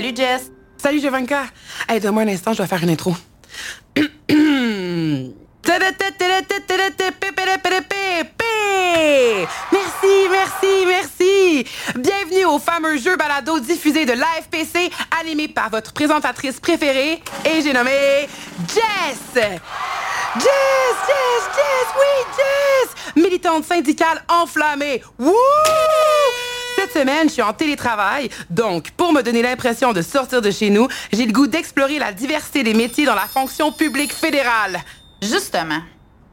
Salut Jess. Salut Jovanka. Hey, donne-moi un instant, je dois faire une intro. Merci, merci, merci. Bienvenue au fameux jeu balado diffusé de l'AFPC, animé par votre présentatrice préférée, et j'ai nommé Jess. Jess, Jess, Jess, oui, Jess! Militante syndicale enflammée. Wouh! Cette semaine, je suis en télétravail, donc pour me donner l'impression de sortir de chez nous, j'ai le goût d'explorer la diversité des métiers dans la fonction publique fédérale. Justement,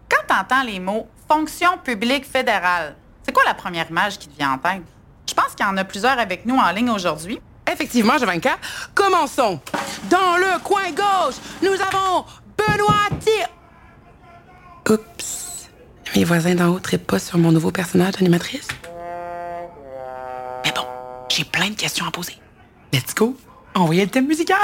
quand t'entends les mots fonction publique fédérale, c'est quoi la première image qui te vient en tête? Je pense qu'il y en a plusieurs avec nous en ligne aujourd'hui. Effectivement, Jovanka. Commençons. Dans le coin gauche, nous avons Benoît Thir... Oups. Mes voisins d'en haut trippent pas sur mon nouveau personnage d'animatrice. J'ai plein de questions à poser. Let's go. Envoyez le thème musical.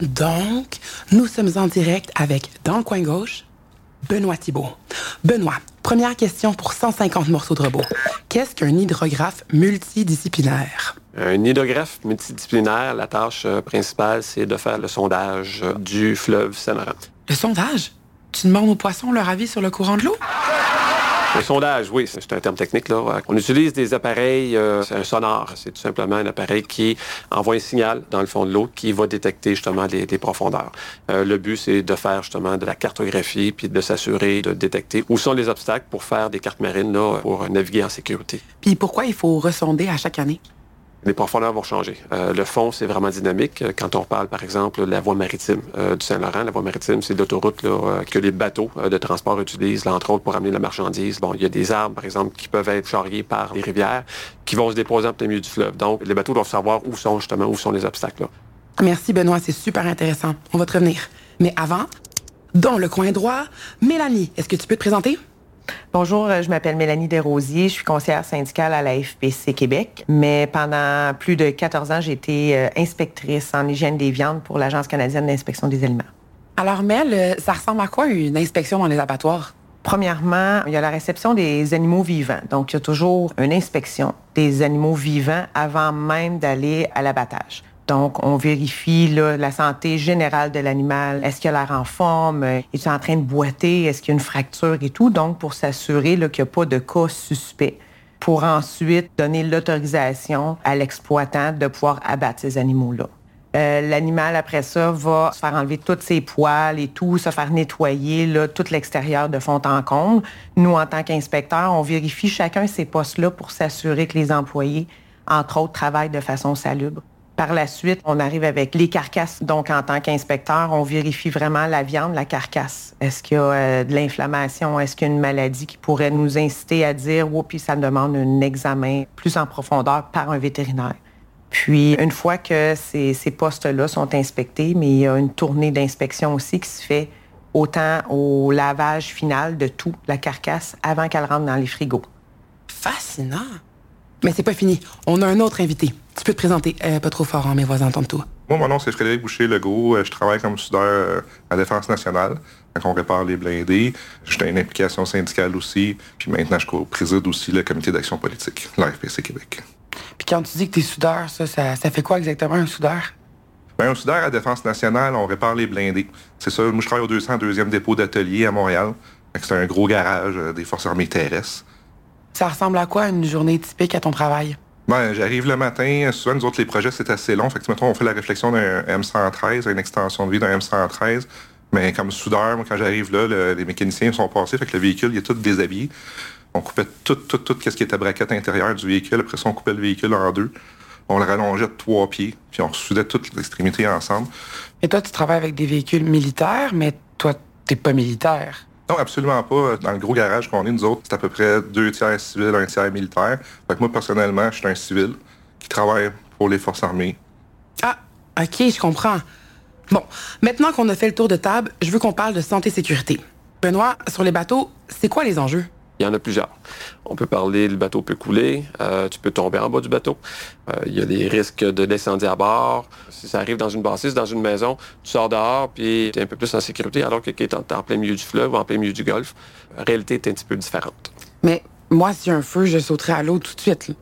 Donc, nous sommes en direct avec, dans le coin gauche, Benoît Thibault. Benoît, première question pour 150 morceaux de robot. Qu'est-ce qu'un hydrographe multidisciplinaire? Un hydrographe multidisciplinaire, la tâche euh, principale, c'est de faire le sondage euh, du fleuve Saint-Laurent. Le sondage? Tu demandes aux poissons leur avis sur le courant de l'eau? Le sondage, oui, c'est un terme technique. Là. On utilise des appareils, euh, c'est un sonar. C'est tout simplement un appareil qui envoie un signal dans le fond de l'eau qui va détecter justement des, des profondeurs. Euh, le but, c'est de faire justement de la cartographie puis de s'assurer de détecter où sont les obstacles pour faire des cartes marines là, pour naviguer en sécurité. Puis pourquoi il faut ressonder à chaque année? Les profondeurs vont changer. Euh, le fond, c'est vraiment dynamique. Quand on parle, par exemple, de la voie maritime euh, du Saint-Laurent, la voie maritime, c'est l'autoroute euh, que les bateaux euh, de transport utilisent, entre autres, pour amener la marchandise. Bon, il y a des arbres, par exemple, qui peuvent être charriés par les rivières, qui vont se déposer en plein milieu du fleuve. Donc, les bateaux doivent savoir où sont justement, où sont les obstacles. Merci Benoît, c'est super intéressant. On va te revenir. Mais avant, dans le coin droit, Mélanie, est-ce que tu peux te présenter? Bonjour, euh, je m'appelle Mélanie Desrosiers, je suis conseillère syndicale à la FPC Québec, mais pendant plus de 14 ans, j'ai été euh, inspectrice en hygiène des viandes pour l'Agence canadienne d'inspection des aliments. Alors Mel, euh, ça ressemble à quoi une inspection dans les abattoirs? Premièrement, il y a la réception des animaux vivants. Donc, il y a toujours une inspection des animaux vivants avant même d'aller à l'abattage. Donc, on vérifie la santé générale de l'animal. Est-ce qu'il a l'air en forme? Est-il en train de boiter? Est-ce qu'il y a une fracture et tout? Donc, pour s'assurer qu'il n'y a pas de cas suspect. Pour ensuite donner l'autorisation à l'exploitant de pouvoir abattre ces animaux-là. Euh, L'animal, après ça, va se faire enlever toutes ses poils et tout, se faire nettoyer tout l'extérieur de fond en comble. Nous, en tant qu'inspecteurs, on vérifie chacun ces postes-là pour s'assurer que les employés, entre autres, travaillent de façon salubre. Par la suite, on arrive avec les carcasses. Donc, en tant qu'inspecteur, on vérifie vraiment la viande, la carcasse. Est-ce qu'il y a euh, de l'inflammation? Est-ce qu'il y a une maladie qui pourrait nous inciter à dire, oh, puis ça demande un examen plus en profondeur par un vétérinaire? Puis, une fois que ces, ces postes-là sont inspectés, mais il y a une tournée d'inspection aussi qui se fait autant au lavage final de tout, la carcasse, avant qu'elle rentre dans les frigos. Fascinant. Mais c'est pas fini. On a un autre invité. Tu peux te présenter. Euh, pas trop fort, hein, mes voisins entendent tout. Moi, mon nom, c'est Frédéric Boucher-Legault. Euh, Je travaille comme soudeur euh, à la Défense nationale, quand on répare les blindés. J'ai une implication syndicale aussi. Puis maintenant, je préside aussi le comité d'action politique, l'AFPC Québec. Puis quand tu dis que t'es soudeur, ça, ça, ça fait quoi exactement un soudeur? Ben, un soudeur à la Défense nationale, on répare les blindés. C'est ça. Moi, je travaille au 202e dépôt d'atelier à Montréal. C'est un gros garage des forces armées terrestres. Ça ressemble à quoi une journée typique à ton travail? Ben, j'arrive le matin. Souvent, nous autres, les projets, c'est assez long. Fait que, mettons, on fait la réflexion d'un M113, une extension de vie d'un M113. Mais comme soudeur, moi, quand j'arrive là, le- les mécaniciens sont passés. Fait que le véhicule, il est tout déshabillé. On coupait tout, tout, tout, ce qui était braquette intérieure du véhicule. Après ça, on coupait le véhicule en deux. On le rallongeait de trois pieds. Puis on soudait toutes les extrémités ensemble. Et toi, tu travailles avec des véhicules militaires, mais toi, t'es pas militaire. Non, absolument pas. Dans le gros garage qu'on est, nous autres, c'est à peu près deux tiers civils, un tiers militaire. Fait que moi, personnellement, je suis un civil qui travaille pour les forces armées. Ah, ok, je comprends. Bon, maintenant qu'on a fait le tour de table, je veux qu'on parle de santé-sécurité. Benoît, sur les bateaux, c'est quoi les enjeux? Il y en a plusieurs. On peut parler, le bateau peut couler, euh, tu peux tomber en bas du bateau. Euh, il y a des risques de d'incendie à bord. Si ça arrive dans une bâtisse, dans une maison, tu sors dehors, puis tu es un peu plus en sécurité, alors que quelqu'un est en, en plein milieu du fleuve ou en plein milieu du golfe. La réalité est un petit peu différente. Mais moi, s'il y a un feu, je sauterai à l'eau tout de suite. là.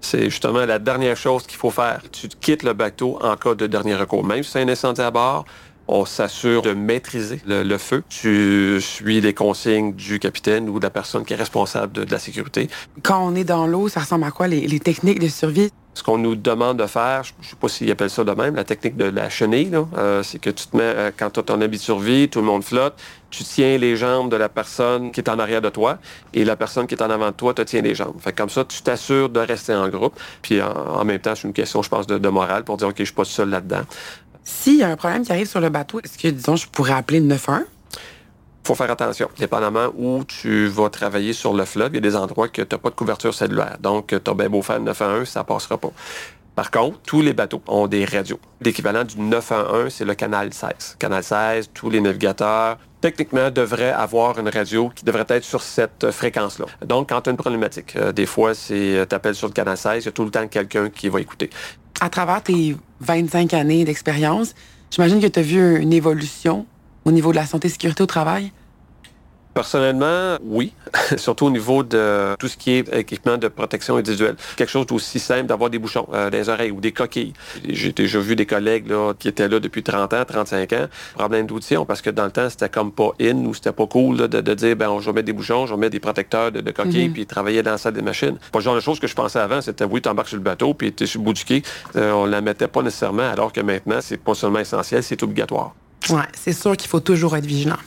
C'est justement la dernière chose qu'il faut faire. Tu quittes le bateau en cas de dernier recours. Même si c'est un incendie à bord, on s'assure de maîtriser le, le feu. Tu suis les consignes du capitaine ou de la personne qui est responsable de, de la sécurité. Quand on est dans l'eau, ça ressemble à quoi les, les techniques de survie? Ce qu'on nous demande de faire, je ne sais pas s'ils appellent ça de même, la technique de la chenille, euh, c'est que tu te mets, euh, quand tu as ton habit de survie, tout le monde flotte, tu tiens les jambes de la personne qui est en arrière de toi et la personne qui est en avant de toi te tient les jambes. Fait que comme ça, tu t'assures de rester en groupe. Puis en, en même temps, c'est une question, je pense, de, de morale pour dire, OK, je suis pas seul là-dedans. S'il y a un problème qui arrive sur le bateau, est-ce que, disons, je pourrais appeler le 911? faut faire attention. Dépendamment où tu vas travailler sur le fleuve, il y a des endroits que tu n'as pas de couverture cellulaire. Donc, tu as bien beau faire le 911, ça passera pas. Par contre, tous les bateaux ont des radios. L'équivalent du 911, c'est le canal 16. Canal 16, tous les navigateurs, techniquement, devraient avoir une radio qui devrait être sur cette euh, fréquence-là. Donc, quand tu as une problématique, euh, des fois, c'est tu appelles sur le canal 16, il y a tout le temps quelqu'un qui va écouter. À travers tes 25 années d'expérience, j'imagine que tu as vu une évolution au niveau de la santé et sécurité au travail? Personnellement, oui. Surtout au niveau de tout ce qui est équipement de protection individuelle. Quelque chose d'aussi simple d'avoir des bouchons euh, dans les oreilles ou des coquilles. J'ai déjà vu des collègues là, qui étaient là depuis 30 ans, 35 ans. Problème d'audition parce que dans le temps, c'était comme pas in ou c'était pas cool là, de, de dire ben, je vais mettre des bouchons, je vais mettre des protecteurs de, de coquilles puis travailler dans la salle des machines. Pas le genre de choses que je pensais avant. C'était oui, tu embarques sur le bateau puis tu es sur le bout du quai. Euh, on la mettait pas nécessairement alors que maintenant, c'est pas seulement essentiel, c'est obligatoire. Ouais, c'est sûr qu'il faut toujours être vigilant.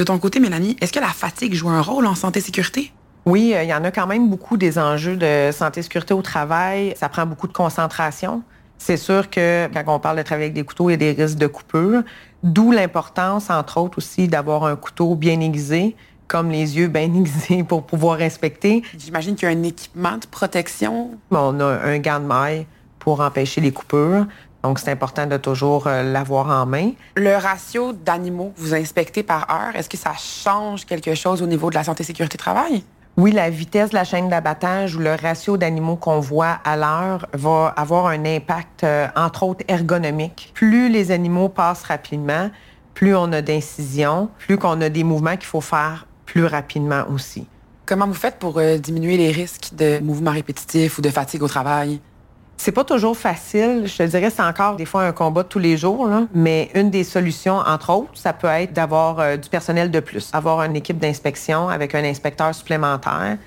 De ton côté, Mélanie, est-ce que la fatigue joue un rôle en santé-sécurité? Oui, euh, il y en a quand même beaucoup des enjeux de santé-sécurité au travail. Ça prend beaucoup de concentration. C'est sûr que quand on parle de travailler avec des couteaux, il y a des risques de coupure. D'où l'importance, entre autres, aussi d'avoir un couteau bien aiguisé, comme les yeux bien aiguisés pour pouvoir inspecter. J'imagine qu'il y a un équipement de protection. On a un gant de maille pour empêcher les coupures. Donc, c'est important de toujours euh, l'avoir en main. Le ratio d'animaux que vous inspectez par heure, est-ce que ça change quelque chose au niveau de la santé-sécurité travail? Oui, la vitesse de la chaîne d'abattage ou le ratio d'animaux qu'on voit à l'heure va avoir un impact, euh, entre autres, ergonomique. Plus les animaux passent rapidement, plus on a d'incisions, plus qu'on a des mouvements qu'il faut faire plus rapidement aussi. Comment vous faites pour euh, diminuer les risques de mouvements répétitifs ou de fatigue au travail? C'est pas toujours facile. Je te dirais, c'est encore des fois un combat tous les jours. Mais une des solutions, entre autres, ça peut être d'avoir euh, du personnel de plus, avoir une équipe d'inspection avec un inspecteur supplémentaire.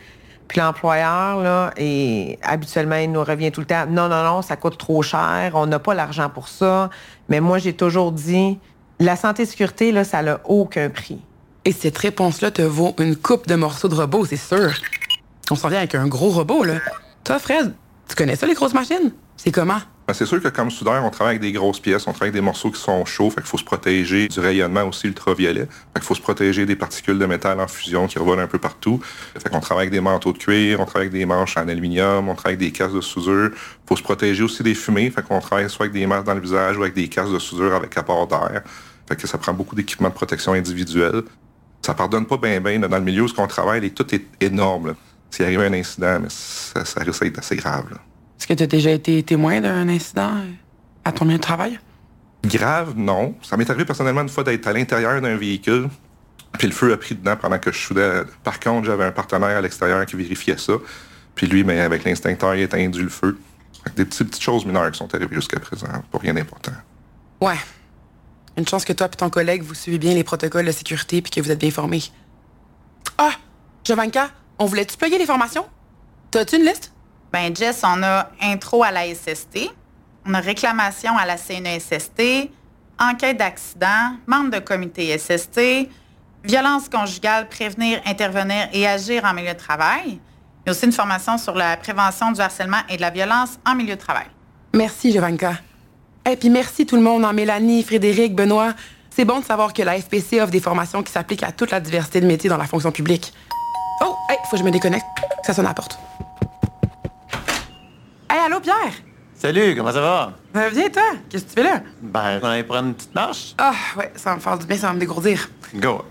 Puis l'employeur, là, et habituellement, il nous revient tout le temps, non, non, non, ça coûte trop cher, on n'a pas l'argent pour ça. Mais moi, j'ai toujours dit, la santé et sécurité, là, ça n'a aucun prix. Et cette réponse-là te vaut une coupe de morceaux de robot, c'est sûr. On s'en vient avec un gros robot, là. Toi, Fred, tu connais ça, les grosses machines? C'est comment? Ben, c'est sûr que comme soudeur, on travaille avec des grosses pièces, on travaille avec des morceaux qui sont chauds, fait qu'il faut se protéger du rayonnement aussi ultraviolet. Fait qu'il faut se protéger des particules de métal en fusion qui revolent un peu partout. Fait qu'on travaille avec des manteaux de cuir, on travaille avec des manches en aluminium, on travaille avec des casques de soudure. faut se protéger aussi des fumées, fait qu'on travaille soit avec des masques dans le visage ou avec des casques de soudure avec apport d'air. Fait que ça prend beaucoup d'équipements de protection individuelle. Ça pardonne pas bien bien dans le milieu où ce qu'on travaille, tout est énorme. S'il arrive un incident, mais ça, ça risque d'être assez grave. là. Est-ce que tu as déjà été témoin d'un incident euh, à ton milieu de travail? Grave, non. Ça m'est arrivé personnellement une fois d'être à l'intérieur d'un véhicule, puis le feu a pris dedans pendant que je soudais. Par contre, j'avais un partenaire à l'extérieur qui vérifiait ça. Puis lui, mais avec l'instincteur, il a éteint le feu. Des petites, petites choses mineures qui sont arrivées jusqu'à présent, pas rien d'important. Ouais. Une chance que toi et ton collègue, vous suivez bien les protocoles de sécurité puis que vous êtes bien formés. Ah! Jovanka, on voulait-tu plugger les formations? T'as-tu une liste? Ben Jess, on a intro à la SST, on a réclamation à la CNESST, enquête d'accident, membre de comité SST, violence conjugale, prévenir, intervenir et agir en milieu de travail. Il y a aussi une formation sur la prévention du harcèlement et de la violence en milieu de travail. Merci, Jovanka. Et puis merci tout le monde, hein, Mélanie, Frédéric, Benoît. C'est bon de savoir que la FPC offre des formations qui s'appliquent à toute la diversité de métiers dans la fonction publique. Oh, hey, faut que je me déconnecte. Ça sonne à la porte. Hey, allô, Pierre? Salut, comment ça va? Ça va bien, toi? Qu'est-ce que tu fais là? Ben, on allait prendre une petite marche? Ah, ouais, ça va me faire du bien, ça va me dégourdir. Go.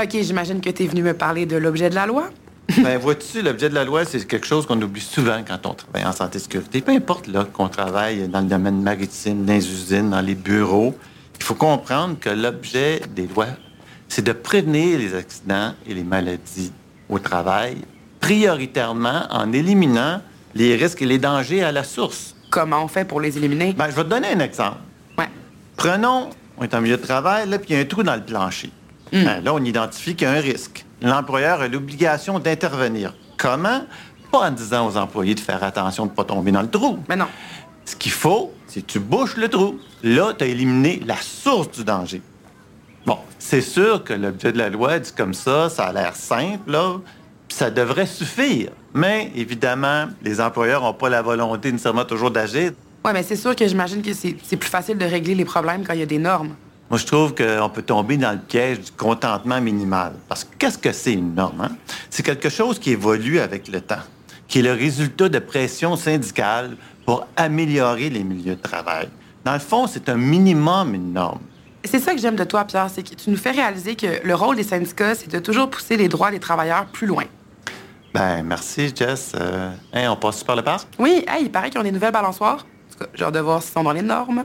OK, j'imagine que t'es venu me parler de l'objet de la loi. Ben, vois-tu, l'objet de la loi, c'est quelque chose qu'on oublie souvent quand on travaille en santé et sécurité. Peu importe là qu'on travaille dans le domaine maritime, dans les usines, dans les bureaux, il faut comprendre que l'objet des lois, c'est de prévenir les accidents et les maladies au travail, prioritairement en éliminant les risques et les dangers à la source. Comment on fait pour les éliminer? Ben, je vais te donner un exemple. Ouais. Prenons, on est en milieu de travail, là, puis il y a un trou dans le plancher. Ben, là, on identifie qu'il y a un risque. L'employeur a l'obligation d'intervenir. Comment? Pas en disant aux employés de faire attention de ne pas tomber dans le trou. Mais non. Ce qu'il faut, c'est que tu bouches le trou. Là, tu as éliminé la source du danger. Bon, c'est sûr que l'objet de la loi dit comme ça, ça a l'air simple, là, puis ça devrait suffire. Mais évidemment, les employeurs n'ont pas la volonté nécessairement toujours d'agir. Ouais, mais c'est sûr que j'imagine que c'est plus facile de régler les problèmes quand il y a des normes. Moi, je trouve qu'on peut tomber dans le piège du contentement minimal. Parce que qu'est-ce que c'est une norme? hein? C'est quelque chose qui évolue avec le temps, qui est le résultat de pression syndicale pour améliorer les milieux de travail. Dans le fond, c'est un minimum, une norme. C'est ça que j'aime de toi, Pierre, c'est que tu nous fais réaliser que le rôle des syndicats, c'est de toujours pousser les droits des travailleurs plus loin. Ben, merci, Jess. Euh, hein, on passe par le parc? Oui, hey, il paraît qu'ils ont des nouvelles balançoires. En tout cas, j'ai hâte de voir s'ils sont dans les normes.